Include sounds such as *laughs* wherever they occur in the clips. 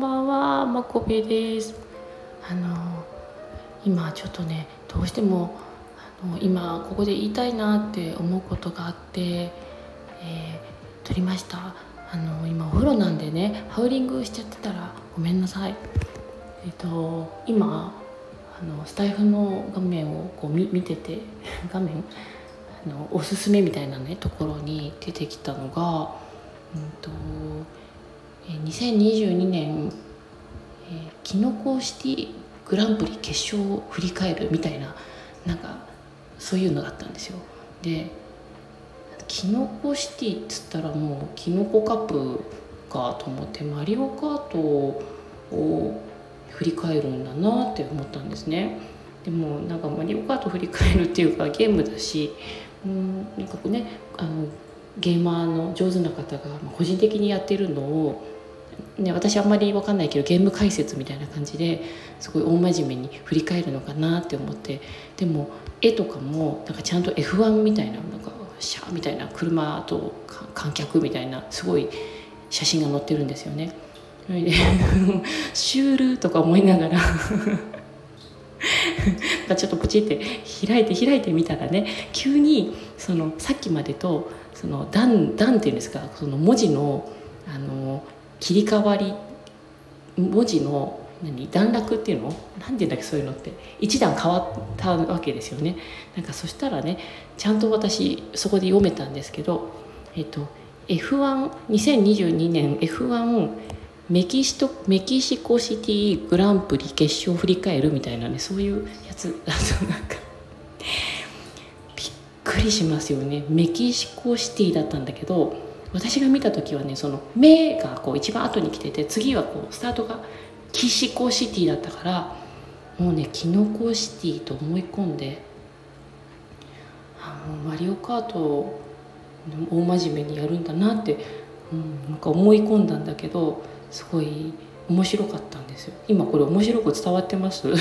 こべです。あの今ちょっとねどうしてもあの今ここで言いたいなって思うことがあって、えー、撮りました。あの今お風呂なんでねハウリングしちゃってたらごめんなさい。えっ、と今あのスタイフの画面をこう見見てて *laughs* 画面あのおすすめみたいなねところに出てきたのが、うんと、2022年、えー、キノコシティグランプリ決勝を振り返るみたいななんかそういうのがあったんですよ。でキノコシティっつったらもうキノコカップかと思ってマリオカートを振り返るんだなって思ったんですね。でもなんかマリオカート振り返るっていうかゲームだしうんなんかねあのゲーマーの上手な方が個人的にやってるのを、ね、私あんまり分かんないけどゲーム解説みたいな感じですごい大真面目に振り返るのかなって思ってでも絵とかもなんかちゃんと F1 みたいななんかシャーみたいな車と観客みたいなすごい写真が載ってるんですよね。*laughs* シュールとか思いながら *laughs* ちょっとポチって開いて開いてみたらね急にそのさっきまでとその段段っていうんですかその文字のあの切り替わり文字の何段落っていうの？何て言うんだっけそういうのって。一段変わったわけですよね。なんかそしたらねちゃんと私そこで読めたんですけどえっと F12022 年 F1 メキシトメキシコシティグランプリ決勝を振り返るみたいなねそういうやつだとなんかびっくりしますよね。メキシコシティだったんだけど私が見た時はねその「目」がこう一番後に来てて次はこうスタートが「キシコシティ」だったからもうねキノコシティと思い込んであもうマリオカート大真面目にやるんだなって、うん、なんか思い込んだんだけどすごい面白かったんですよ。今これ面白く伝わってます？*laughs*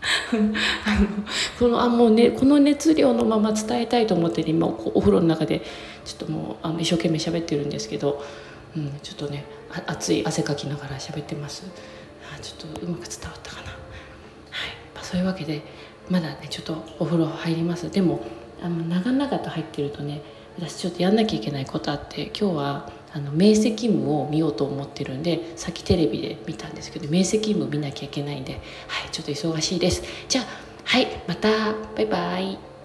あのこのあもうねこの熱量のまま伝えたいと思って、ね、今お風呂の中でちょっともうあの一生懸命喋ってるんですけど、うん、ちょっとね熱い汗かきながら喋ってます。あちょっとうまく伝わったかな。はい、まあ、そういうわけでまだねちょっとお風呂入ります。でもあの長々と入ってるとね私ちょっとやんなきゃいけないことあって今日はあの明晰夢を見ようと思ってるんでさっきテレビで見たんですけど明晰夢見なきゃいけないんではいちょっと忙しいです。じゃあはいまたバイバイ。